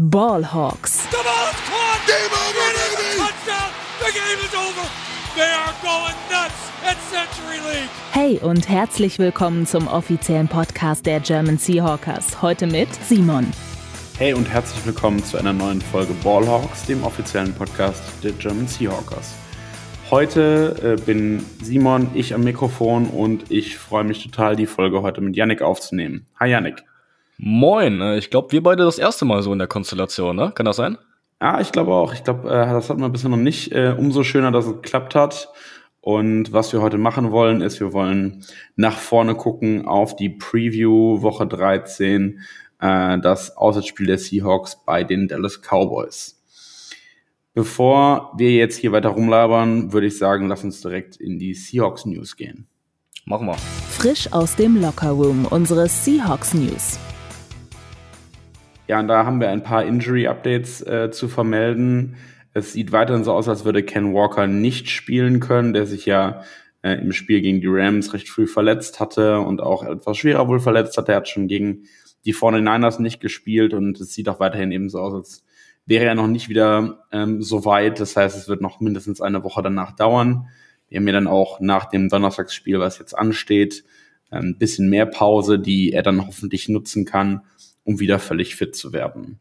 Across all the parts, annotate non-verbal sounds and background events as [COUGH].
Ballhawks. The ball is caught. Game over, baby. Touchdown. The game is over. They are going nuts at Century League. Hey und herzlich willkommen zum offiziellen Podcast der German Seahawkers. Heute mit Simon. Hey und herzlich willkommen zu einer neuen Folge Ballhawks, dem offiziellen Podcast der German Seahawkers. Heute äh, bin Simon, ich am Mikrofon und ich freue mich total, die Folge heute mit Yannick aufzunehmen. Hi Yannick. Moin, äh, ich glaube, wir beide das erste Mal so in der Konstellation, ne? Kann das sein? Ja, ich glaube auch. Ich glaube, äh, das hat man bisher noch nicht. Äh, umso schöner, dass es geklappt hat. Und was wir heute machen wollen, ist, wir wollen nach vorne gucken auf die Preview Woche 13, äh, das Auswärtsspiel der Seahawks bei den Dallas Cowboys. Bevor wir jetzt hier weiter rumlabern, würde ich sagen, lass uns direkt in die Seahawks News gehen. Machen wir. Frisch aus dem Locker Room, unsere Seahawks News. Ja, und da haben wir ein paar Injury-Updates äh, zu vermelden. Es sieht weiterhin so aus, als würde Ken Walker nicht spielen können, der sich ja äh, im Spiel gegen die Rams recht früh verletzt hatte und auch etwas schwerer wohl verletzt hat. Er hat schon gegen die 49ers nicht gespielt und es sieht auch weiterhin eben so aus, als wäre er noch nicht wieder ähm, so weit. Das heißt, es wird noch mindestens eine Woche danach dauern. Wir haben ja dann auch nach dem Donnerstagsspiel, was jetzt ansteht, ein bisschen mehr Pause, die er dann hoffentlich nutzen kann, um wieder völlig fit zu werden.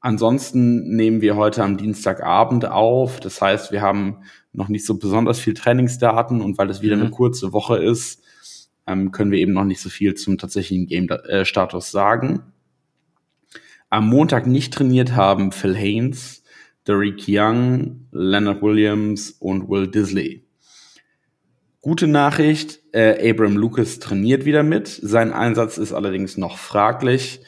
Ansonsten nehmen wir heute am Dienstagabend auf. Das heißt, wir haben noch nicht so besonders viel Trainingsdaten und weil es wieder mhm. eine kurze Woche ist, ähm, können wir eben noch nicht so viel zum tatsächlichen Game-Status sagen. Am Montag nicht trainiert haben Phil Haynes, Derek Young, Leonard Williams und Will Disley. Gute Nachricht, äh, Abram Lucas trainiert wieder mit. Sein Einsatz ist allerdings noch fraglich.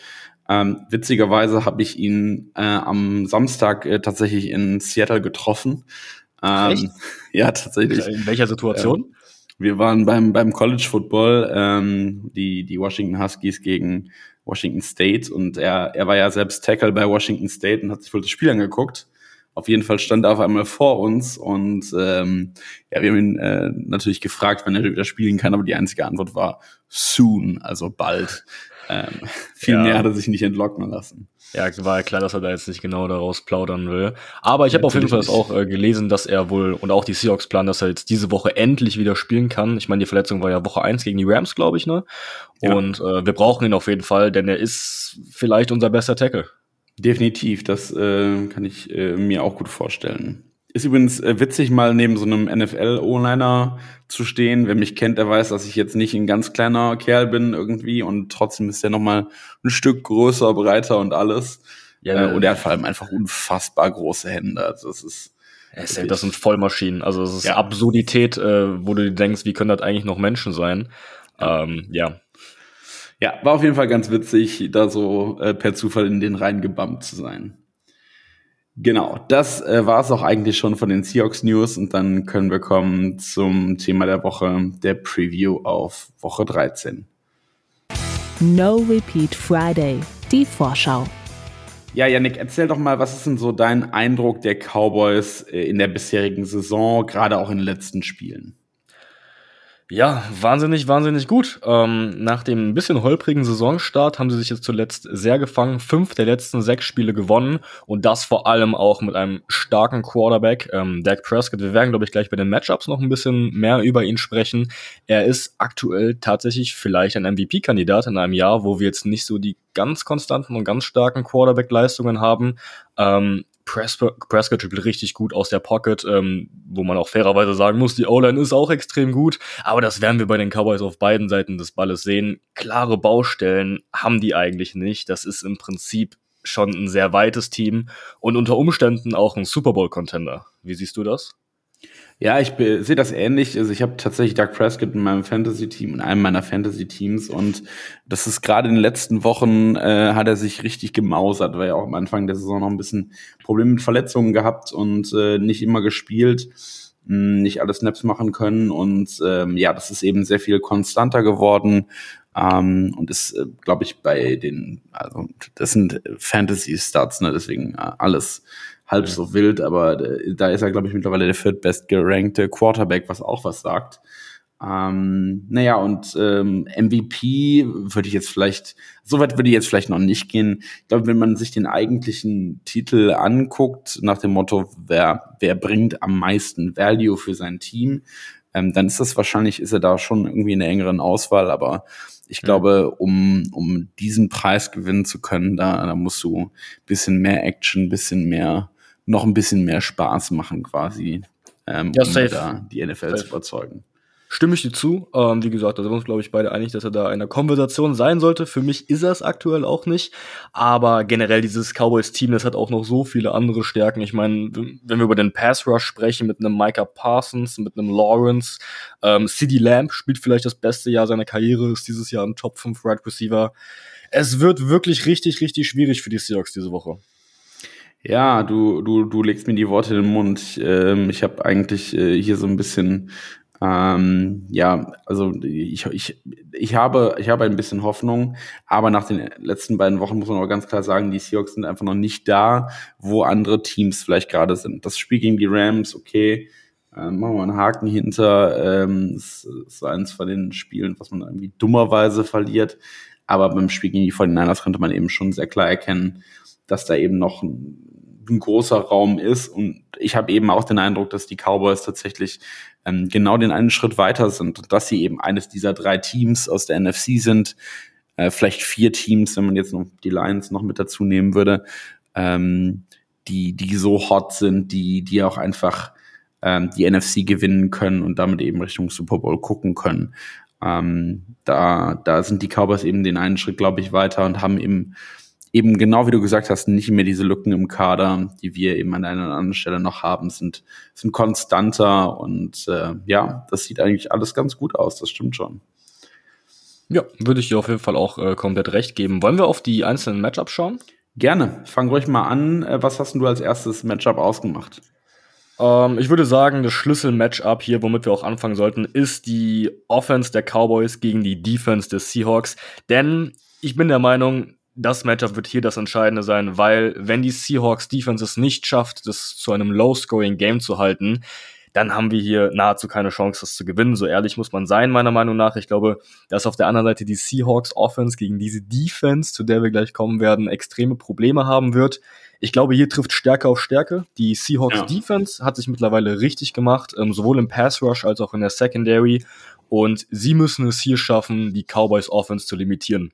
Ähm, witzigerweise habe ich ihn äh, am Samstag äh, tatsächlich in Seattle getroffen. Ähm, Echt? [LAUGHS] Ja, tatsächlich. In welcher Situation? Ähm, wir waren beim, beim College Football, ähm, die, die Washington Huskies gegen Washington State und er, er war ja selbst Tackle bei Washington State und hat sich wohl das Spiel angeguckt. Auf jeden Fall stand er auf einmal vor uns und ähm, ja, wir haben ihn äh, natürlich gefragt, wann er wieder spielen kann, aber die einzige Antwort war soon, also bald. Ähm, [LAUGHS] viel ja. mehr hat er sich nicht entlocken lassen. Ja, war ja klar, dass er da jetzt nicht genau daraus plaudern will. Aber ich habe auf jeden Fall auch äh, gelesen, dass er wohl und auch die Seahawks planen, dass er jetzt diese Woche endlich wieder spielen kann. Ich meine, die Verletzung war ja Woche eins gegen die Rams, glaube ich, ne? Ja. Und äh, wir brauchen ihn auf jeden Fall, denn er ist vielleicht unser bester Tackle. Definitiv, das äh, kann ich äh, mir auch gut vorstellen. Ist übrigens äh, witzig, mal neben so einem NFL-O-Liner zu stehen. Wer mich kennt, der weiß, dass ich jetzt nicht ein ganz kleiner Kerl bin irgendwie und trotzdem ist er nochmal ein Stück größer, breiter und alles. Ja, äh, und er hat vor allem einfach unfassbar große Hände. Also das ist ja, das sind Vollmaschinen. Also es ist ja. Absurdität, äh, wo du dir denkst, wie können das eigentlich noch Menschen sein? Ja. Ähm, ja. Ja, war auf jeden Fall ganz witzig, da so äh, per Zufall in den Reihen gebammt zu sein. Genau, das äh, war es auch eigentlich schon von den Seahawks News und dann können wir kommen zum Thema der Woche, der Preview auf Woche 13. No Repeat Friday, die Vorschau. Ja, Yannick, erzähl doch mal, was ist denn so dein Eindruck der Cowboys äh, in der bisherigen Saison, gerade auch in den letzten Spielen? Ja, wahnsinnig, wahnsinnig gut. Ähm, nach dem bisschen holprigen Saisonstart haben sie sich jetzt zuletzt sehr gefangen. Fünf der letzten sechs Spiele gewonnen und das vor allem auch mit einem starken Quarterback, ähm, Dak Prescott. Wir werden, glaube ich, gleich bei den Matchups noch ein bisschen mehr über ihn sprechen. Er ist aktuell tatsächlich vielleicht ein MVP-Kandidat in einem Jahr, wo wir jetzt nicht so die ganz konstanten und ganz starken Quarterback-Leistungen haben. Ähm, Prescott spielt richtig gut aus der Pocket, ähm, wo man auch fairerweise sagen muss, die O-Line ist auch extrem gut, aber das werden wir bei den Cowboys auf beiden Seiten des Balles sehen. Klare Baustellen haben die eigentlich nicht. Das ist im Prinzip schon ein sehr weites Team und unter Umständen auch ein Super Bowl-Contender. Wie siehst du das? Ja, ich sehe das ähnlich. Also ich habe tatsächlich Doug Prescott in meinem Fantasy-Team, in einem meiner Fantasy-Teams. Und das ist gerade in den letzten Wochen äh, hat er sich richtig gemausert, weil er auch am Anfang der Saison noch ein bisschen Probleme mit Verletzungen gehabt und äh, nicht immer gespielt, mh, hm, nicht alle Snaps machen können. Und ähm, ja, das ist eben sehr viel konstanter geworden ähm, und ist, äh, glaube ich, bei den, also das sind Fantasy-Stats, ne, deswegen äh, alles halb ja. so wild, aber äh, da ist er, glaube ich, mittlerweile der viertbest gerankte Quarterback, was auch was sagt. Ähm, naja, und ähm, MVP würde ich jetzt vielleicht, so weit würde ich jetzt vielleicht noch nicht gehen. Ich glaube, wenn man sich den eigentlichen Titel anguckt, nach dem Motto, wer, wer bringt am meisten Value für sein Team, ähm, dann ist das wahrscheinlich, ist er da schon irgendwie in der engeren Auswahl, aber ich glaube, um, um diesen Preis gewinnen zu können, da, da musst du ein bisschen mehr Action, ein bisschen mehr, noch ein bisschen mehr Spaß machen quasi, ähm, Ja, um safe. da die NFL Safe. zu überzeugen. Stimme ich dir zu. Ähm, wie gesagt, da sind wir uns, glaube ich, beide einig, dass er da in einer Konversation sein sollte. Für mich ist er es aktuell auch nicht. Aber generell dieses Cowboys-Team, das hat auch noch so viele andere Stärken. Ich meine, wenn wir über den Pass-Rush sprechen, mit einem Micah Parsons, mit einem Lawrence, ähm, CD Lamb spielt vielleicht das beste Jahr seiner Karriere, ist dieses Jahr ein Top 5 Right Receiver. Es wird wirklich richtig, richtig schwierig für die Seahawks diese Woche. Ja, du, du, du legst mir die Worte in den Mund. Ich, ähm, ich habe eigentlich äh, hier so ein bisschen, ähm, ja, also ich, ich, ich, habe, ich habe ein bisschen Hoffnung, aber nach den letzten beiden Wochen muss man aber ganz klar sagen, die Seahawks sind einfach noch nicht da, wo andere Teams vielleicht gerade sind. Das Spiel gegen die Rams, okay, ähm, machen wir einen Haken hinter. Ähm, es ist eins von den Spielen, was man irgendwie dummerweise verliert. Aber beim Spiel gegen die 49ers konnte man eben schon sehr klar erkennen, dass da eben noch ein, großer Raum ist. Und ich habe eben auch den Eindruck, dass die Cowboys tatsächlich ähm, genau den einen Schritt weiter sind und dass sie eben eines dieser drei Teams aus der NFC sind. Äh, vielleicht vier Teams, wenn man jetzt noch die Lions noch mit dazu nehmen würde, ähm, die, die so hot sind, die, die auch einfach ähm, die NFC gewinnen können und damit eben Richtung Super Bowl gucken können. Ähm, da, da sind die Cowboys eben den einen Schritt, glaube ich, weiter und haben eben eben genau wie du gesagt hast, nicht mehr diese Lücken im Kader, die wir eben an einer oder anderen Stelle noch haben, sind, sind konstanter und äh, ja, das sieht eigentlich alles ganz gut aus, das stimmt schon. Ja, würde ich dir auf jeden Fall auch äh, komplett recht geben. Wollen wir auf die einzelnen Matchups schauen? Gerne, fang ruhig mal an. Äh, Was hast denn du als erstes Matchup ausgemacht? Ähm, ich würde sagen, das Schlüssel-Matchup hier, womit wir auch anfangen sollten, ist die Offense der Cowboys gegen die Defense des Seahawks. Denn ich bin der Meinung, das Matchup wird hier das Entscheidende sein, weil wenn die Seahawks Defense es nicht schafft, das zu einem Low-Scoring-Game zu halten, dann haben wir hier nahezu keine Chance, das zu gewinnen. So ehrlich muss man sein, meiner Meinung nach. Ich glaube, dass auf der anderen Seite die Seahawks Offense gegen diese Defense, zu der wir gleich kommen werden, extreme Probleme haben wird. Ich glaube, hier trifft Stärke auf Stärke. Die Seahawks Ja. Defense hat sich mittlerweile richtig gemacht, ähm, sowohl im Pass Rush als auch in der Secondary. Und sie müssen es hier schaffen, die Cowboys Offense zu limitieren.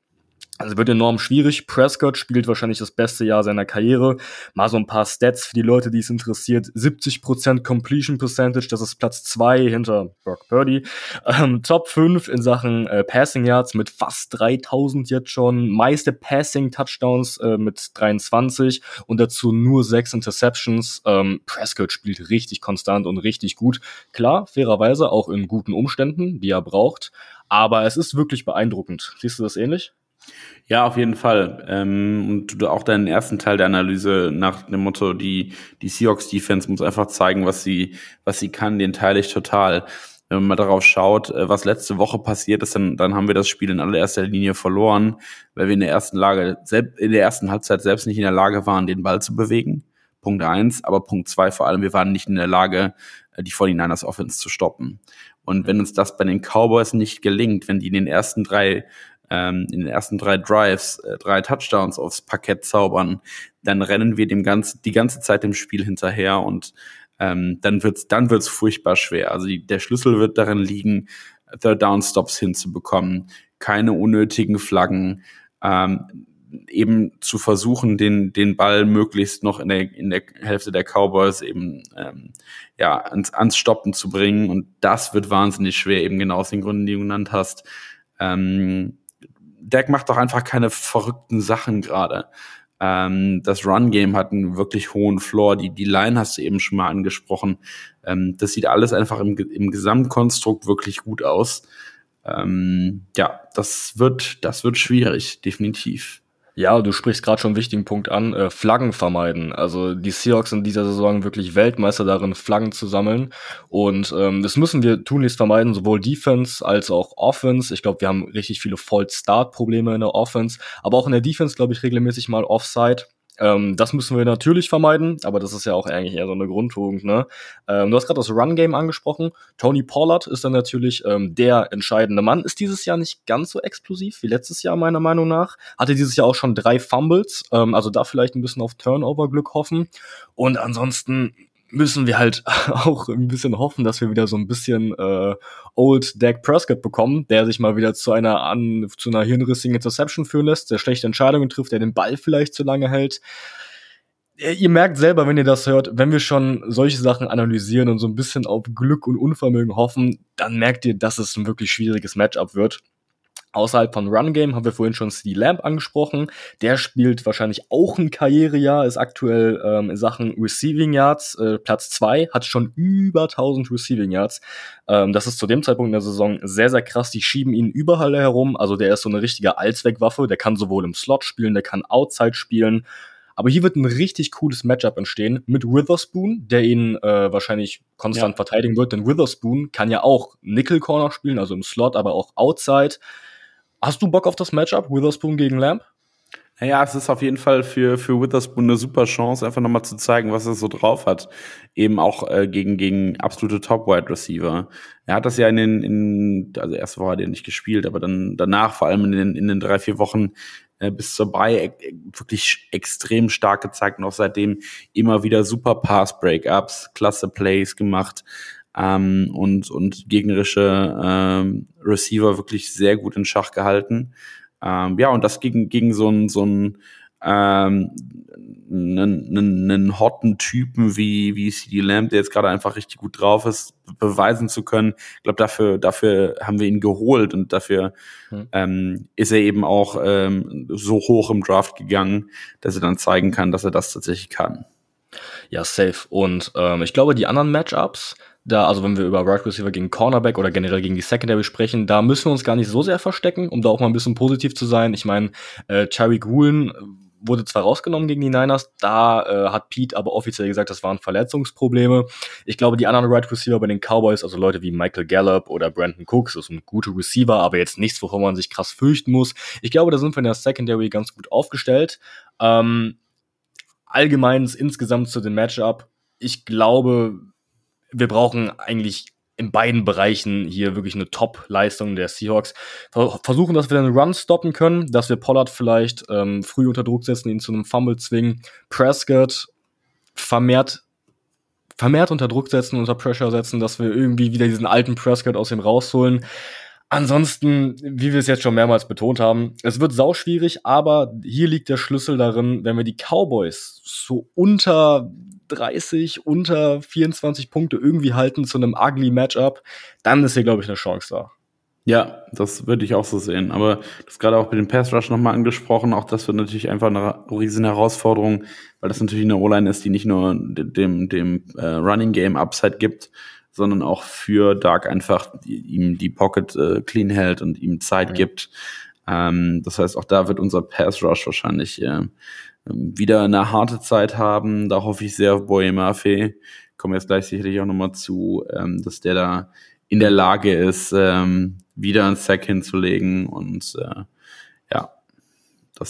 Also wird enorm schwierig. Prescott spielt wahrscheinlich das beste Jahr seiner Karriere. Mal so ein paar Stats für die Leute, die es interessiert. 70% Completion Percentage, das ist Platz zwei hinter Brock Purdy. Ähm, Top 5 in Sachen äh, Passing Yards mit fast 3000 jetzt schon. Meiste Passing Touchdowns äh, mit 23 und dazu nur sechs Interceptions. Ähm, Prescott spielt richtig konstant und richtig gut. Klar, fairerweise auch in guten Umständen, die er braucht. Aber es ist wirklich beeindruckend. Siehst du das ähnlich? Ja, auf jeden Fall. Ähm, und auch deinen ersten Teil der Analyse nach dem Motto, die, die Seahawks Defense muss einfach zeigen, was sie, was sie kann, den teile ich total. Wenn man mal darauf schaut, äh, was letzte Woche passiert ist, dann, dann haben wir das Spiel in allererster Linie verloren, weil wir in der ersten Lage, in der ersten Halbzeit selbst nicht in der Lage waren, den Ball zu bewegen. Punkt eins, aber Punkt zwei vor allem, wir waren nicht in der Lage, äh, die 49ers Offense zu stoppen. Und wenn uns das bei den Cowboys nicht gelingt, wenn die in den ersten drei ähm, in den ersten drei Drives äh, drei Touchdowns aufs Parkett zaubern, dann rennen wir dem ganzen die ganze Zeit dem Spiel hinterher und ähm, dann wird's dann wird's furchtbar schwer. Also die, der Schlüssel wird darin liegen, Third Down Stops hinzubekommen, keine unnötigen Flaggen, ähm, eben zu versuchen, den den Ball möglichst noch in der in der Hälfte der Cowboys eben ähm, ja ans, ans Stoppen zu bringen und das wird wahnsinnig schwer eben genau aus den Gründen, die du genannt hast. Ähm, Dak macht doch einfach keine verrückten Sachen gerade. Ähm, das Run-Game hat einen wirklich hohen Floor. Die, die Line hast du eben schon mal angesprochen. Ähm, das sieht alles einfach im, im Gesamtkonstrukt wirklich gut aus. Ähm, ja, das wird, das wird schwierig, definitiv. Ja, du sprichst gerade schon einen wichtigen Punkt an, äh, Flaggen vermeiden. Also die Seahawks in dieser Saison wirklich Weltmeister darin, Flaggen zu sammeln. Und ähm, das müssen wir tunlichst vermeiden, sowohl Defense als auch Offense. Ich glaube, wir haben richtig viele False-Start-Probleme in der Offense, aber auch in der Defense, glaube ich, regelmäßig mal Offside. Ähm, das müssen wir natürlich vermeiden, aber das ist ja auch eigentlich eher so eine Grundtugend. Ne? Ähm, du hast gerade das Run-Game angesprochen. Tony Pollard ist dann natürlich ähm, der entscheidende Mann. Ist dieses Jahr nicht ganz so explosiv wie letztes Jahr, meiner Meinung nach. Hatte dieses Jahr auch schon drei Fumbles, ähm, also da vielleicht ein bisschen auf Turnover-Glück hoffen. Und ansonsten müssen wir halt [LAUGHS] auch ein bisschen hoffen, dass wir wieder so ein bisschen äh, Old Dak Prescott bekommen, der sich mal wieder zu einer an zu einer hirnrissigen Interception führen lässt, der schlechte Entscheidungen trifft, der den Ball vielleicht zu lange hält. Ihr merkt selber, wenn ihr das hört, wenn wir schon solche Sachen analysieren und so ein bisschen auf Glück und Unvermögen hoffen, dann merkt ihr, dass es ein wirklich schwieriges Matchup wird. Außerhalb von Run Game haben wir vorhin schon CD Lamb angesprochen. Der spielt wahrscheinlich auch ein Karrierejahr, ist aktuell ähm, in Sachen Receiving Yards äh, Platz zwei, hat schon über 1000 Receiving Yards. Ähm, das ist zu dem Zeitpunkt in der Saison sehr, sehr krass. Die schieben ihn überall herum. Also der ist so eine richtige Allzweckwaffe. Der kann sowohl im Slot spielen, der kann Outside spielen. Aber hier wird ein richtig cooles Matchup entstehen mit Witherspoon, der ihn äh, wahrscheinlich konstant ja. verteidigen wird. Denn Witherspoon kann ja auch Nickel Corner spielen, also im Slot, aber auch Outside. Hast du Bock auf das Matchup Witherspoon gegen Lamb? Naja, es ist auf jeden Fall für, für Witherspoon eine super Chance, einfach nochmal zu zeigen, was er so drauf hat. Eben auch äh, gegen, gegen absolute Top-Wide Receiver. Er hat das ja in den, in, also erste Woche hat er nicht gespielt, aber dann danach, vor allem in den, in den drei, vier Wochen äh, bis zur Bay, äh, wirklich extrem stark gezeigt und auch seitdem immer wieder super Pass-Breakups, klasse Plays gemacht ähm, und, und gegnerische ähm, Receiver wirklich sehr gut in Schach gehalten. Ähm, ja, und das gegen, gegen so ein, so ein ähm, einen, einen, einen hotten Typen wie, wie CD Lamb, der jetzt gerade einfach richtig gut drauf ist, beweisen zu können. Ich glaube, dafür, dafür haben wir ihn geholt und dafür hm. ähm, ist er eben auch ähm, so hoch im Draft gegangen, dass er dann zeigen kann, dass er das tatsächlich kann. Ja, safe. Und ähm, ich glaube, die anderen Matchups, da, also wenn wir über Right Receiver gegen Cornerback oder generell gegen die Secondary sprechen, da müssen wir uns gar nicht so sehr verstecken, um da auch mal ein bisschen positiv zu sein. Ich meine, äh, Tyreek Woolen wurde zwar rausgenommen gegen die Niners, da äh, hat Pete aber offiziell gesagt, das waren Verletzungsprobleme. Ich glaube, die anderen Right Receiver bei den Cowboys, also Leute wie Michael Gallup oder Brandon Cooks, das sind gute Receiver, aber jetzt nichts, wovon man sich krass fürchten muss. Ich glaube, da sind wir in der Secondary ganz gut aufgestellt. Ähm, allgemein insgesamt zu dem Matchup. Ich glaube, wir brauchen eigentlich in beiden Bereichen hier wirklich eine Top-Leistung der Seahawks. Versuchen, dass wir den Run stoppen können, dass wir Pollard vielleicht ähm, früh unter Druck setzen, ihn zu einem Fumble zwingen. Prescott vermehrt vermehrt unter Druck setzen, unter Pressure setzen, dass wir irgendwie wieder diesen alten Prescott aus ihm rausholen. Ansonsten, wie wir es jetzt schon mehrmals betont haben, es wird sauschwierig, aber hier liegt der Schlüssel darin, wenn wir die Cowboys so unter 30, unter 24 Punkte irgendwie halten zu einem ugly Matchup, dann ist hier, glaube ich, eine Chance da. Ja, das würde ich auch so sehen. Aber das gerade auch mit dem Pass Rush nochmal angesprochen. Auch das wird natürlich einfach eine riesen Herausforderung, weil das natürlich eine O-Line ist, die nicht nur dem, dem äh, Running Game Upside gibt, sondern auch für Dark einfach die, ihm die Pocket äh, clean hält und ihm Zeit mhm. gibt. Ähm, das heißt, auch da wird unser Pass Rush wahrscheinlich äh, wieder eine harte Zeit haben. Da hoffe ich sehr auf Boye Murphy. Kommen jetzt gleich sicherlich auch nochmal zu, ähm, dass der da in der Lage ist, ähm, wieder einen Sack hinzulegen und äh,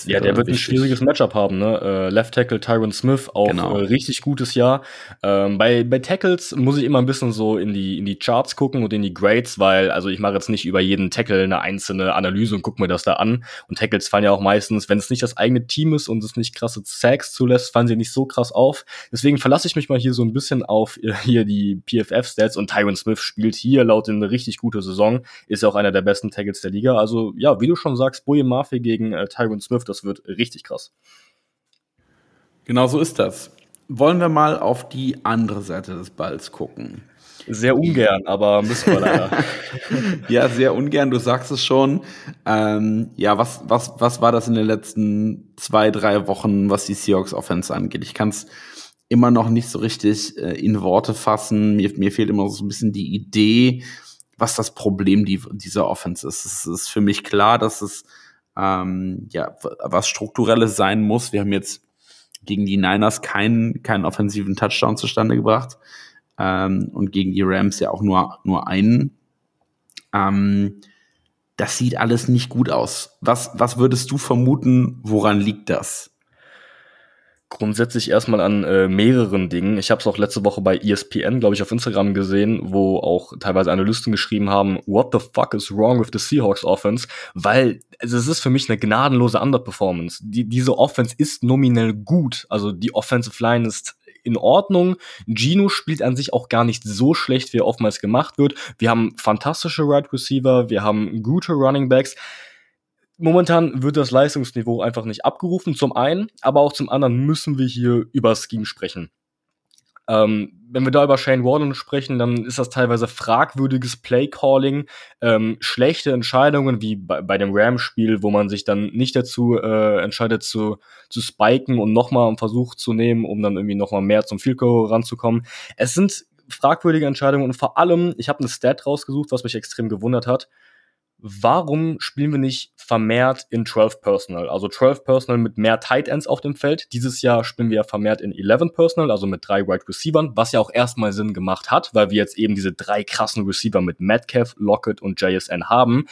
ja, der wird wichtig. ein schwieriges Matchup haben, ne? Äh, Left Tackle Tyron Smith, auch genau. äh, richtig gutes Jahr. Ähm, bei, bei Tackles muss ich immer ein bisschen so in die, in die Charts gucken und in die Grades, weil, also ich mache jetzt nicht über jeden Tackle eine einzelne Analyse und gucke mir das da an. Und Tackles fallen ja auch meistens, wenn es nicht das eigene Team ist und es nicht krasse Sacks zulässt, fallen sie nicht so krass auf. Deswegen verlasse ich mich mal hier so ein bisschen auf äh, hier die PFF-Stats und Tyron Smith spielt hier laut in eine richtig gute Saison, ist ja auch einer der besten Tackles der Liga. Also ja, wie du schon sagst, Boye Murphy gegen äh, Tyron Smith Smith. Das wird richtig krass. Genau so ist das. Wollen wir mal auf die andere Seite des Balls gucken? Sehr ungern, aber müssen wir leider. ja, sehr ungern, du sagst es schon. Ähm, ja, was, was, was war das in den letzten zwei, drei Wochen, was die Seahawks Offense angeht? Ich kann es immer noch nicht so richtig äh, in Worte fassen. Mir, mir fehlt immer so ein bisschen die Idee, was das Problem die, dieser Offense ist. Es ist für mich klar, dass es ähm, ja, was strukturelles sein muss. Wir haben jetzt gegen die Niners keinen, keinen offensiven Touchdown zustande gebracht ähm, und gegen die Rams ja auch nur, nur einen. Ähm, das sieht alles nicht gut aus. Was, was würdest du vermuten, woran liegt das? Grundsätzlich erstmal an äh, mehreren Dingen. Ich habe es auch letzte Woche bei ESPN, glaube ich, auf Instagram gesehen, wo auch teilweise Analysten geschrieben haben, what the fuck is wrong with the Seahawks Offense? Weil also es ist für mich eine gnadenlose Underperformance. Die, diese Offense ist nominell gut. Also die Offensive Line ist in Ordnung. Gino spielt an sich auch gar nicht so schlecht, wie er oftmals gemacht wird. Wir haben fantastische Wide right Receiver, wir haben gute Running Backs momentan wird das Leistungsniveau einfach nicht abgerufen, zum einen, aber auch zum anderen müssen wir hier über Scheme sprechen. Ähm, wenn wir da über Shane Warden sprechen, dann ist das teilweise fragwürdiges Playcalling, ähm, schlechte Entscheidungen, wie bei, bei dem Rams-Spiel, wo man sich dann nicht dazu äh, entscheidet zu, zu spiken und nochmal einen Versuch zu nehmen, um dann irgendwie nochmal mehr zum Field Goal ranzukommen. Es sind fragwürdige Entscheidungen und vor allem, ich habe eine Stat rausgesucht, was mich extrem gewundert hat warum spielen wir nicht vermehrt in 12 Personal? Also 12 Personal mit mehr Tight Ends auf dem Feld. Dieses Jahr spielen wir vermehrt in 11 Personal, also mit drei Wide Receivern, was ja auch erstmal Sinn gemacht hat, weil wir jetzt eben diese drei krassen Receiver mit Metcalf, Lockett und JSN haben.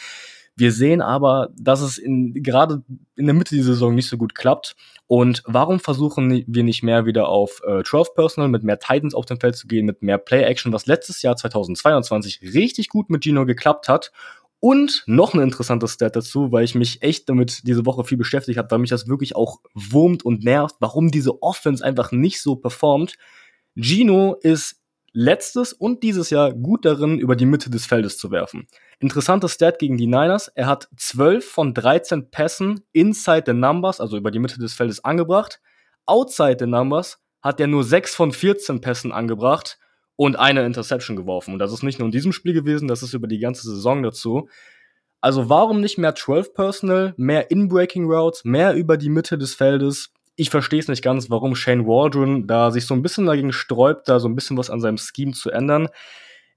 Wir sehen aber, dass es in, gerade in der Mitte dieser Saison nicht so gut klappt. Und warum versuchen wir nicht mehr wieder auf äh, 12 Personal mit mehr Titans auf dem Feld zu gehen, mit mehr Play Action, was letztes Jahr 2022 richtig gut mit Gino geklappt hat und noch ein interessantes Stat dazu, weil ich mich echt damit diese Woche viel beschäftigt habe, weil mich das wirklich auch wurmt und nervt, warum diese Offense einfach nicht so performt. Gino ist letztes und dieses Jahr gut darin, über die Mitte des Feldes zu werfen. Interessantes Stat gegen die Niners. Er hat 12 von 13 Pässen inside the numbers, also über die Mitte des Feldes angebracht. Outside the numbers hat er nur 6 von 14 Pässen angebracht und eine Interception geworfen. Und das ist nicht nur in diesem Spiel gewesen, das ist über die ganze Saison dazu. Also warum nicht mehr 12 Personal, mehr In-Breaking Routes, mehr über die Mitte des Feldes? Ich verstehe es nicht ganz, warum Shane Waldron da sich so ein bisschen dagegen sträubt, da so ein bisschen was an seinem Scheme zu ändern.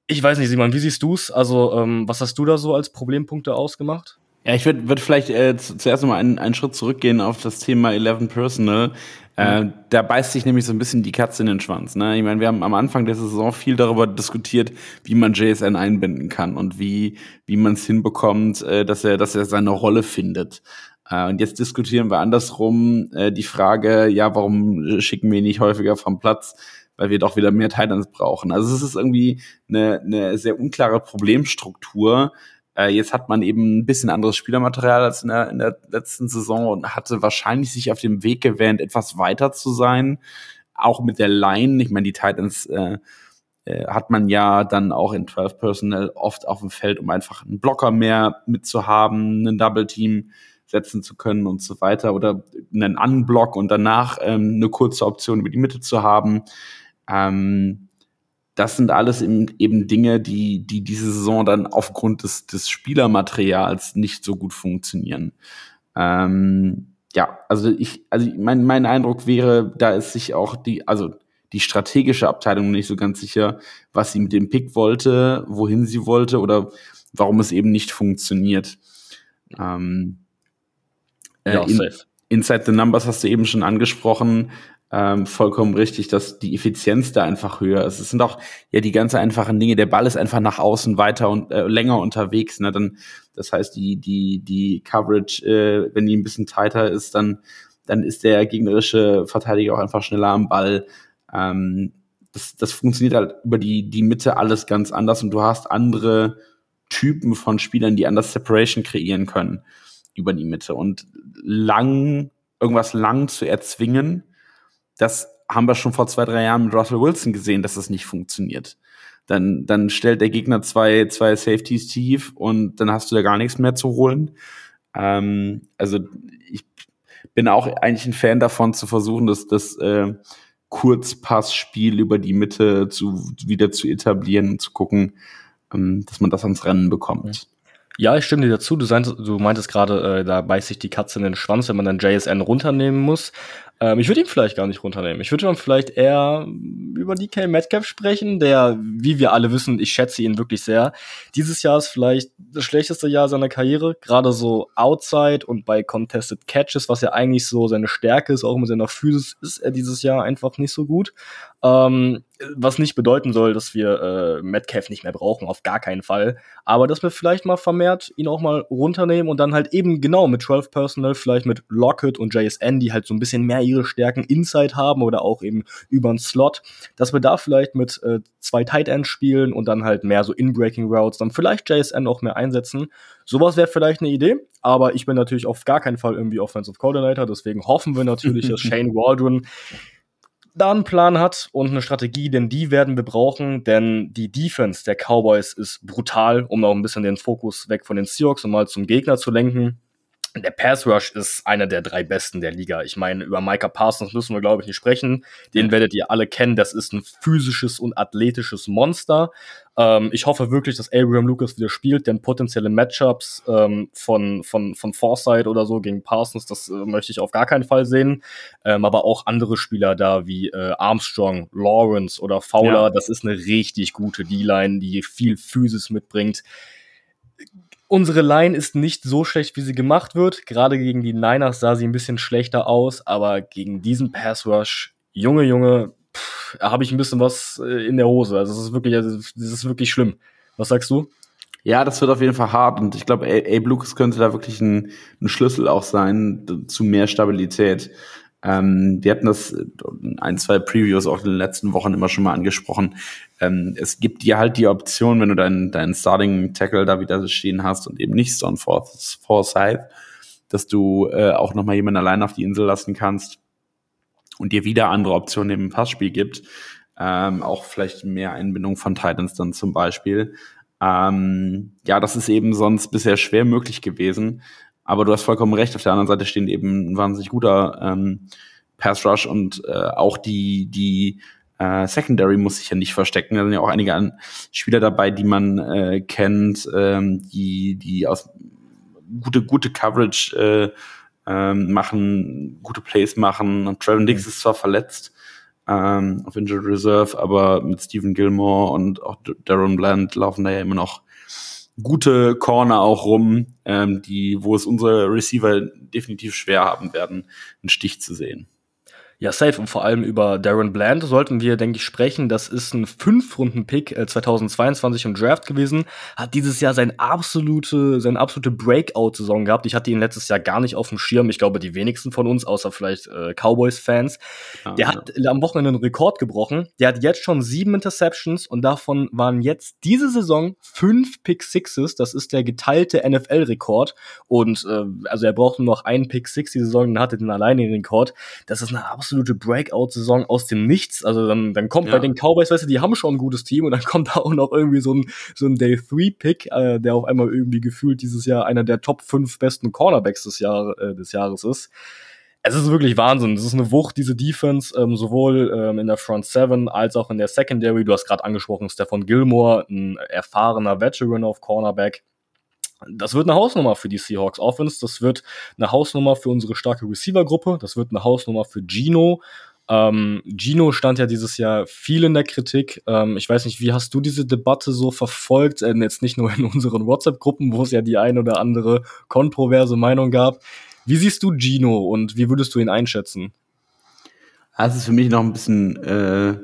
Ich weiß nicht, Simon, wie siehst du's? Also, ähm, was hast du da so als Problempunkte ausgemacht? Ja, ich würde würd vielleicht äh, zuerst mal einen, einen Schritt zurückgehen auf das Thema 11 Personal. Äh, da beißt sich nämlich so ein bisschen die Katze in den Schwanz. Ne? Ich meine, wir haben am Anfang der Saison viel darüber diskutiert, wie man JSN einbinden kann und wie, wie man es hinbekommt, äh, dass, er, dass er seine Rolle findet. Äh, und jetzt diskutieren wir andersrum äh, die Frage, ja, warum schicken wir ihn nicht häufiger vom Platz? weil wir doch wieder mehr Titans brauchen. Also es ist irgendwie eine, eine sehr unklare Problemstruktur, äh, jetzt hat man eben ein bisschen anderes Spielermaterial als in der, in der letzten Saison und hatte wahrscheinlich sich auf dem Weg gewähnt, etwas weiter zu sein. Auch mit der Line. Ich meine, die Titans äh, äh, hat man ja dann auch in 12 Personnel oft auf dem Feld, um einfach einen Blocker mehr mitzuhaben, einen Double Team setzen zu können und so weiter oder einen Unblock und danach ähm, eine kurze Option über die Mitte zu haben. Ähm, das sind alles eben Dinge, die, die diese Saison dann aufgrund des, des Spielermaterials nicht so gut funktionieren. Ähm, ja, also ich, also mein, mein Eindruck wäre, da ist sich auch die, also die strategische Abteilung nicht so ganz sicher, was sie mit dem Pick wollte, wohin sie wollte oder warum es eben nicht funktioniert. Ähm, äh, ja, in, Inside the Numbers hast du eben schon angesprochen ähm, vollkommen richtig, dass die Effizienz da einfach höher ist. Es sind auch ja die ganz einfachen Dinge. Der Ball ist einfach nach außen weiter und äh, länger unterwegs. Ne? Dann, das heißt, die die die Coverage, äh, wenn die ein bisschen tighter ist, dann dann ist der gegnerische Verteidiger auch einfach schneller am Ball. Ähm, das, das funktioniert halt über die die Mitte alles ganz anders und du hast andere Typen von Spielern, die anders Separation kreieren können über die Mitte und lang irgendwas lang zu erzwingen das haben wir schon vor zwei, drei Jahren mit Russell Wilson gesehen, dass das nicht funktioniert. Dann, dann stellt der Gegner zwei, zwei Safeties tief und dann hast du da gar nichts mehr zu holen. Ähm, also ich bin auch eigentlich ein Fan davon, zu versuchen, dass das äh, Kurzpassspiel über die Mitte zu, wieder zu etablieren und zu gucken, ähm, dass man das ans Rennen bekommt. Ja, ich stimme dir dazu. Du, seinst, du meintest gerade, äh, da beißt sich die Katze in den Schwanz, wenn man dann JSN runternehmen muss. Ähm, ich würde ihn vielleicht gar nicht runternehmen. Ich würde dann vielleicht eher über DK Metcalf sprechen, der, wie wir alle wissen, ich schätze ihn wirklich sehr. Dieses Jahr ist vielleicht das schlechteste Jahr seiner Karriere, gerade so outside und bei Contested Catches, was ja eigentlich so seine Stärke ist, auch mit seiner Physis, ist er dieses Jahr einfach nicht so gut. Ähm, was nicht bedeuten soll, dass wir äh, Metcalf nicht mehr brauchen, auf gar keinen Fall. Aber dass wir vielleicht mal vermehrt ihn auch mal runternehmen und dann halt eben genau mit 12 Personal, vielleicht mit Lockett und JSN, die halt so ein bisschen mehr ihre Stärken Inside haben oder auch eben über einen Slot, dass wir da vielleicht mit äh, zwei Tight Ends spielen und dann halt mehr so In-Breaking Routes, dann vielleicht JSN auch mehr einsetzen. Sowas wäre vielleicht eine Idee, aber ich bin natürlich auf gar keinen Fall irgendwie Offensive Coordinator, deswegen hoffen wir natürlich, dass [LAUGHS] Shane Waldron da einen Plan hat und eine Strategie, denn die werden wir brauchen, denn die Defense der Cowboys ist brutal, um auch ein bisschen den Fokus weg von den Seahawks und mal zum Gegner zu lenken. Der Pass Rush ist einer der drei besten der Liga. Ich meine, über Micah Parsons müssen wir, glaube ich, nicht sprechen. Den werdet ihr alle kennen. Das ist ein physisches und athletisches Monster. Ähm, ich hoffe wirklich, dass Abraham Lucas wieder spielt, denn potenzielle Matchups ähm, von, von, von Foresight oder so gegen Parsons, das äh, möchte ich auf gar keinen Fall sehen. Ähm, aber auch andere Spieler da wie äh, Armstrong, Lawrence oder Fowler, ja. das ist eine richtig gute D-Line, die viel Physis mitbringt Unsere Line ist nicht so schlecht, wie sie gemacht wird. Gerade gegen die Niners sah sie ein bisschen schlechter aus, aber gegen diesen Pass Rush, Junge, Junge, habe ich ein bisschen was äh, in der Hose. Also es ist wirklich, also das ist wirklich schlimm. Was sagst du? Ja, das wird auf jeden Fall hart und ich glaube, Abe Lucas könnte da wirklich ein, ein Schlüssel auch sein zu mehr Stabilität. Ähm, wir hatten das in ein, zwei Previews auch in den letzten Wochen immer schon mal angesprochen. Ähm, es gibt dir halt die Option, wenn du deinen deinen Starting Tackle da wieder stehen hast und eben nicht Stone Forsyth, dass du äh, auch noch mal jemanden allein auf die Insel lassen kannst und dir wieder andere Optionen im Passspiel gibt. Ähm, auch vielleicht mehr Einbindung von Titans dann zum Beispiel. Ähm, ja, das ist eben sonst bisher schwer möglich gewesen. Aber du hast vollkommen recht, auf der anderen Seite stehen eben ein wahnsinnig guter ähm, Pass Rush und äh, auch die, die äh, Secondary muss sich ja nicht verstecken. Da sind ja auch einige an Spieler dabei, die man äh, kennt, ähm, die, die aus gute, gute Coverage äh, ähm, machen, gute Plays machen. Und Trevin Dix mhm. ist zwar verletzt ähm, auf Injured Reserve, aber mit Stephen Gilmore und auch Darren Bland laufen da ja immer noch gute Corner auch rum, ähm, die, wo es unsere Receiver definitiv schwer haben werden, einen Stich zu sehen. Ja, safe. Und vor allem über Darren Bland sollten wir, denke ich, sprechen. Das ist ein Fünf-Runden-Pick äh, 2022 im Draft gewesen. Hat dieses Jahr sein absolute, seine absolute Breakout-Saison gehabt. Ich hatte ihn letztes Jahr gar nicht auf dem Schirm. Ich glaube, die wenigsten von uns, außer vielleicht äh, Cowboys-Fans. Ah, der ja. hat am Wochenende einen Rekord gebrochen. Der hat jetzt schon sieben Interceptions und davon waren jetzt diese Saison fünf Pick-Sixes. Das ist der geteilte NFL-Rekord. Und äh, also er braucht nur noch einen Pick-Six die Saison, dann hat er den alleinigen Rekord. Das ist eine absolute absolute Breakout-Saison aus dem Nichts. Also dann, dann kommt ja. bei den Cowboys, weißt du, die haben schon ein gutes Team und dann [LAUGHS] kommt da auch noch irgendwie so ein, so ein Day-3-Pick, äh, der auf einmal irgendwie gefühlt dieses Jahr einer der Top 5 besten Cornerbacks des, Jahr, äh, des Jahres ist. Es ist wirklich Wahnsinn. Es ist eine Wucht, diese Defense, ähm, sowohl ähm, in der Front Seven als auch in der Secondary. Du hast gerade angesprochen, Stefan Gilmore, ein erfahrener Veteran auf Cornerback das wird eine Hausnummer für die Seahawks Offense. Das wird eine Hausnummer für unsere starke Receiver-Gruppe. Das wird eine Hausnummer für Gino. Ähm, Gino stand ja dieses Jahr viel in der Kritik. Ähm, ich weiß nicht, wie hast du diese Debatte so verfolgt? Äh, jetzt nicht nur in unseren WhatsApp-Gruppen, wo es ja die ein oder andere kontroverse Meinung gab. Wie siehst du Gino und wie würdest du ihn einschätzen? Das ist für mich noch ein bisschen, äh,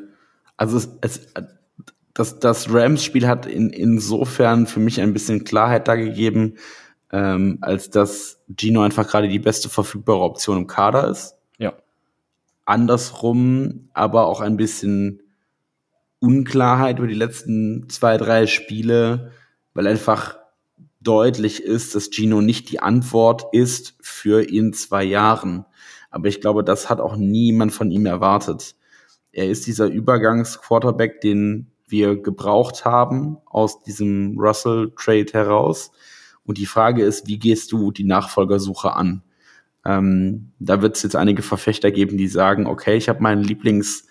also es, es, das, das Rams-Spiel hat in, insofern für mich ein bisschen Klarheit da gegeben, ähm, als dass Gino einfach gerade die beste verfügbare Option im Kader ist. Ja. Andersrum aber auch ein bisschen Unklarheit über die letzten zwei, drei Spiele, weil einfach deutlich ist, dass Gino nicht die Antwort ist für in zwei Jahren. Aber ich glaube, das hat auch niemand von ihm erwartet. Er ist dieser Übergangsquarterback, den wir gebraucht haben aus diesem Russell-Trade heraus. Und die Frage ist, wie gehst du die Nachfolgersuche an? Ähm, da wird es jetzt einige Verfechter geben, die sagen, okay, ich habe meinen Lieblings,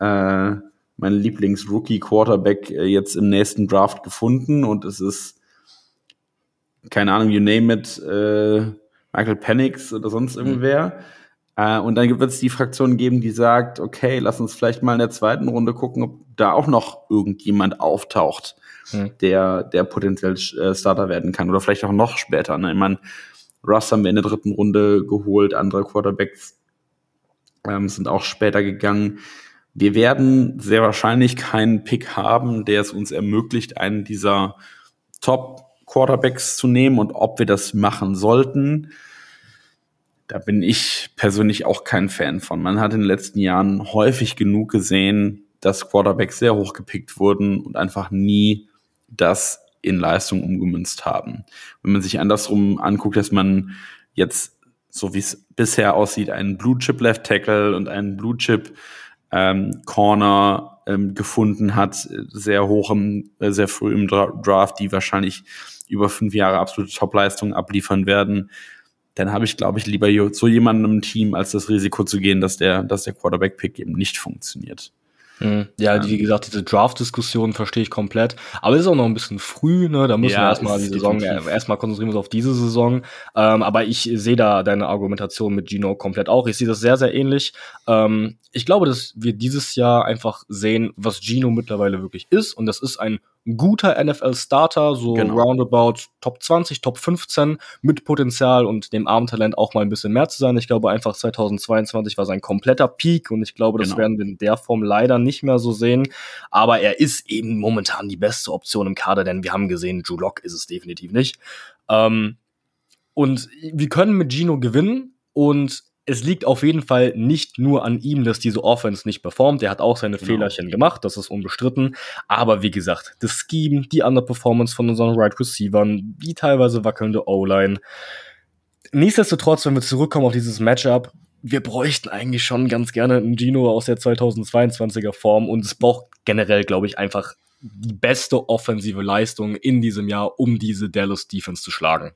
äh, meinen Lieblings-Rookie-Quarterback äh, jetzt im nächsten Draft gefunden und es ist, keine Ahnung, you name it, äh, Michael Penix oder sonst mhm. irgendwer. Mhm. Äh, und dann wird es die Fraktion geben, die sagt, okay, lass uns vielleicht mal in der zweiten Runde gucken, ob da auch noch irgendjemand auftaucht, hm. der, der potenziell äh, Starter werden kann. Oder vielleicht auch noch später. Ne? Ich meine, Russ haben wir in der dritten Runde geholt, andere Quarterbacks ähm, sind auch später gegangen. wir werden sehr wahrscheinlich keinen Pick haben, der es uns ermöglicht, einen dieser Top-Quarterbacks zu nehmen. Und ob wir das machen sollten, da bin ich persönlich auch kein Fan von. Man hat in den letzten Jahren häufig genug gesehen, dass Quarterbacks sehr hoch gepickt wurden und einfach nie das in Leistung umgemünzt haben. Wenn man sich andersrum anguckt, dass man jetzt, so wie es bisher aussieht, einen Blue Chip Left Tackle und einen Blue Chip ähm, Corner ähm, gefunden hat, sehr hoch im, äh, sehr früh im Draft, die wahrscheinlich über fünf Jahre absolute Topleistungen abliefern werden, dann habe ich, glaube ich, lieber so jemanden im Team, als das Risiko zu gehen, dass der, dass der Quarterback-Pick eben nicht funktioniert. Mhm. Ja, wie gesagt, diese Draft-Diskussion verstehe ich komplett. Aber es ist auch noch ein bisschen früh, ne? Da müssen ja, wir erstmal die Saison, definitiv. erstmal konzentrieren wir uns auf diese Saison. Ähm, aber ich sehe da deine Argumentation mit Gino komplett auch. Ich sehe das sehr, sehr ähnlich. Ähm, ich glaube, dass wir dieses Jahr einfach sehen, was Gino mittlerweile wirklich ist. Und das ist ein guter NFL-Starter, so genau. roundabout Top 20, Top 15 mit Potenzial und dem armen Talent auch mal ein bisschen mehr zu sein. Ich glaube einfach 2022 war sein kompletter Peak und ich glaube, das genau. werden wir in der Form leider nicht mehr so sehen. Aber er ist eben momentan die beste Option im Kader, denn wir haben gesehen, Drew Lock ist es definitiv nicht. Ähm, und wir können mit Gino gewinnen und es liegt auf jeden Fall nicht nur an ihm, dass diese Offense nicht performt. Er hat auch seine genau. Fehlerchen gemacht, das ist unbestritten. Aber wie gesagt, das Scheme, die Underperformance von unseren Right Receivern, die teilweise wackelnde O-Line. Nichtsdestotrotz, wenn wir zurückkommen auf dieses Matchup, wir bräuchten eigentlich schon ganz gerne einen Gino aus der 2022er Form und es braucht generell, glaube ich, einfach die beste offensive Leistung in diesem Jahr, um diese Dallas Defense zu schlagen.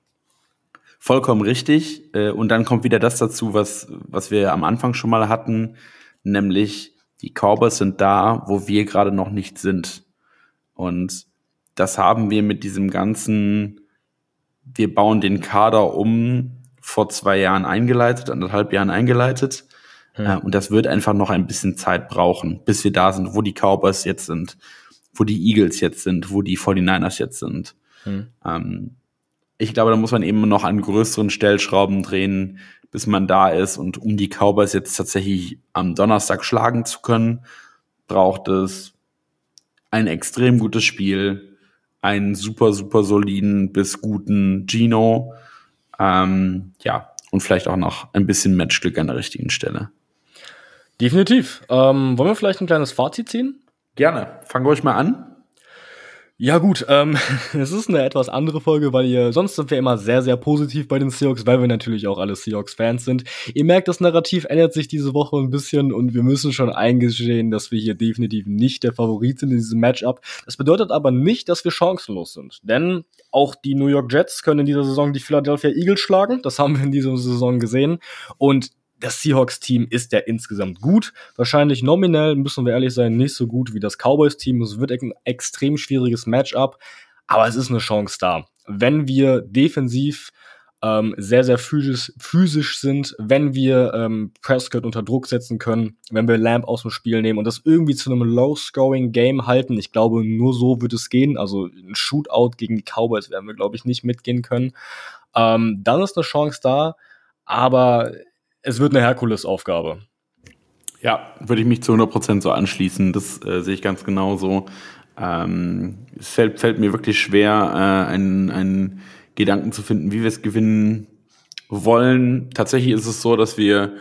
Vollkommen richtig. Äh, und dann kommt wieder das dazu, was, was wir am Anfang schon mal hatten, nämlich die Cowboys sind da, wo wir gerade noch nicht sind. Und das haben wir mit diesem ganzen, wir bauen den Kader um, vor zwei Jahren eingeleitet, anderthalb Jahren eingeleitet. Hm. Und das wird einfach noch ein bisschen Zeit brauchen, bis wir da sind, wo die Cowboys jetzt sind, wo die Eagles jetzt sind, wo die 49ers jetzt sind. Hm. Ähm, ich glaube, da muss man eben noch an größeren Stellschrauben drehen, bis man da ist. Und um die Cowboys jetzt tatsächlich am Donnerstag schlagen zu können, braucht es ein extrem gutes Spiel, einen super, super soliden bis guten Gino. Ähm, ja, und vielleicht auch noch ein bisschen Matchglück an der richtigen Stelle. Definitiv. Ähm, wollen wir vielleicht ein kleines Fazit ziehen? Gerne. Fangen wir euch mal an. Ja gut, ähm, [LAUGHS] es ist eine etwas andere Folge, weil ihr sonst sind wir immer sehr, sehr positiv bei den Seahawks, weil wir natürlich auch alle Seahawks-Fans sind. Ihr merkt, das Narrativ ändert sich diese Woche ein bisschen und wir müssen schon eingestehen, dass wir hier definitiv nicht der Favorit sind in diesem Matchup. Das bedeutet aber nicht, dass wir chancenlos sind, denn auch die New York Jets können in dieser Saison die Philadelphia Eagles schlagen. Das haben wir in dieser Saison gesehen und das Seahawks-Team ist ja insgesamt gut. Wahrscheinlich nominell, müssen wir ehrlich sein, nicht so gut wie das Cowboys-Team. Es wird ein extrem schwieriges Matchup, aber es ist eine Chance da. Wenn wir defensiv ähm, sehr, sehr physisch, physisch sind, wenn wir ähm, Prescott unter Druck setzen können, wenn wir Lamp aus dem Spiel nehmen und das irgendwie zu einem Low-Scoring-Game halten. Ich glaube, nur so wird es gehen. Also ein Shootout gegen die Cowboys werden wir, glaube ich, nicht mitgehen können. Ähm, dann ist eine Chance da, aber es wird eine Herkulesaufgabe. Ja, würde ich mich zu 100% so anschließen. Das äh, sehe ich ganz genauso. Ähm, es fällt, fällt, mir wirklich schwer, äh, einen, einen Gedanken zu finden, wie wir es gewinnen wollen. Tatsächlich ist es so, dass wir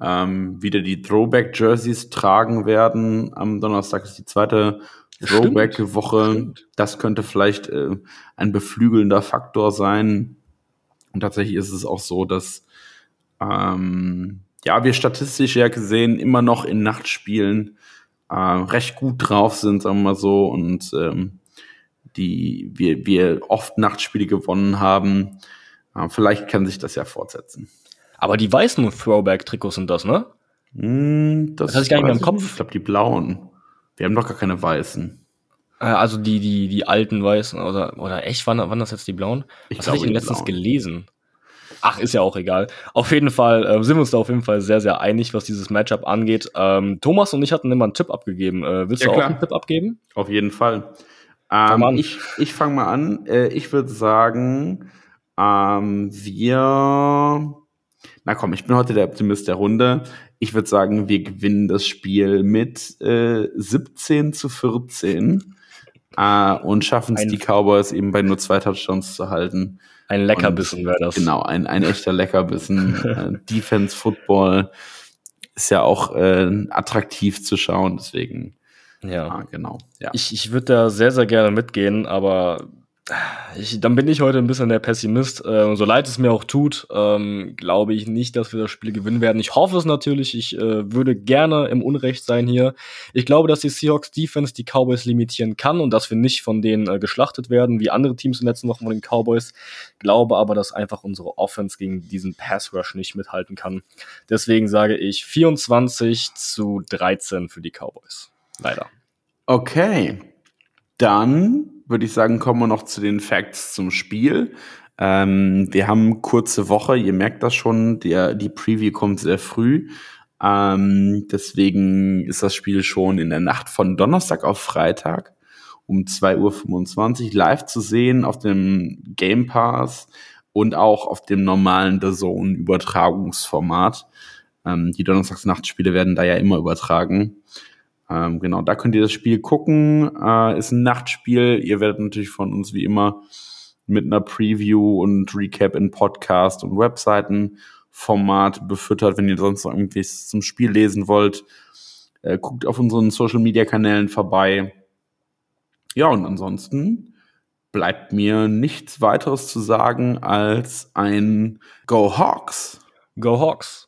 ähm, wieder die Throwback-Jerseys tragen werden. Am Donnerstag ist die zweite Throwback-Woche. Das könnte vielleicht äh, ein beflügelnder Faktor sein. Und tatsächlich ist es auch so, dass ähm, ja, wir statistisch ja gesehen immer noch in Nachtspielen äh, recht gut drauf sind, sagen wir mal so, und ähm, die wir, wir oft Nachtspiele gewonnen haben. Äh, vielleicht kann sich das ja fortsetzen. Aber die weißen Throwback-Trikots sind das, ne? Mm, das, das hatte ich gar nicht mehr im Kopf. Ich glaube, die blauen. Wir haben doch gar keine weißen. Äh, also die, die, die alten weißen, oder, oder echt, waren, waren das jetzt die blauen? Ich Was habe ich denn letztens blauen. gelesen? Ach, ist ja auch egal. Auf jeden Fall äh, sind wir uns da auf jeden Fall sehr, sehr einig, was dieses Matchup angeht. Ähm, Thomas und ich hatten immer einen Tipp abgegeben. Äh, willst ja, du klar. auch einen Tipp abgeben? Auf jeden Fall. Ähm, ich ich fange mal an. Äh, ich würde sagen, ähm, wir. Na komm, ich bin heute der Optimist der Runde. Ich würde sagen, wir gewinnen das Spiel mit äh, 17 zu 14 äh, und schaffen es die Cowboys eben bei nur zwei Touchdowns zu halten. Ein Leckerbissen wäre das. Genau, ein, ein echter Leckerbissen. [LAUGHS] äh, Defense Football ist ja auch äh, attraktiv zu schauen, deswegen. Ja, ah, genau. Ja. Ich, ich würde da sehr, sehr gerne mitgehen, aber ich, dann bin ich heute ein bisschen der Pessimist. Äh, so leid es mir auch tut, ähm, glaube ich nicht, dass wir das Spiel gewinnen werden. Ich hoffe es natürlich. Ich äh, würde gerne im Unrecht sein hier. Ich glaube, dass die Seahawks Defense die Cowboys limitieren kann und dass wir nicht von denen äh, geschlachtet werden, wie andere Teams in den letzten Wochen von den Cowboys. Glaube aber, dass einfach unsere Offense gegen diesen Pass Rush nicht mithalten kann. Deswegen sage ich 24 zu 13 für die Cowboys. Leider. Okay. Dann würde ich sagen, kommen wir noch zu den Facts zum Spiel. Ähm, wir haben kurze Woche, ihr merkt das schon, der, die Preview kommt sehr früh. Ähm, deswegen ist das Spiel schon in der Nacht von Donnerstag auf Freitag um 2.25 Uhr live zu sehen auf dem Game Pass und auch auf dem normalen Zone Übertragungsformat. Ähm, die Donnerstagsnachtspiele werden da ja immer übertragen. Ähm, genau, da könnt ihr das Spiel gucken. Äh, ist ein Nachtspiel. Ihr werdet natürlich von uns wie immer mit einer Preview und Recap in Podcast und Webseitenformat befüttert. Wenn ihr sonst noch irgendwie zum Spiel lesen wollt, äh, guckt auf unseren Social Media Kanälen vorbei. Ja, und ansonsten bleibt mir nichts weiteres zu sagen als ein Go Hawks. Go Hawks.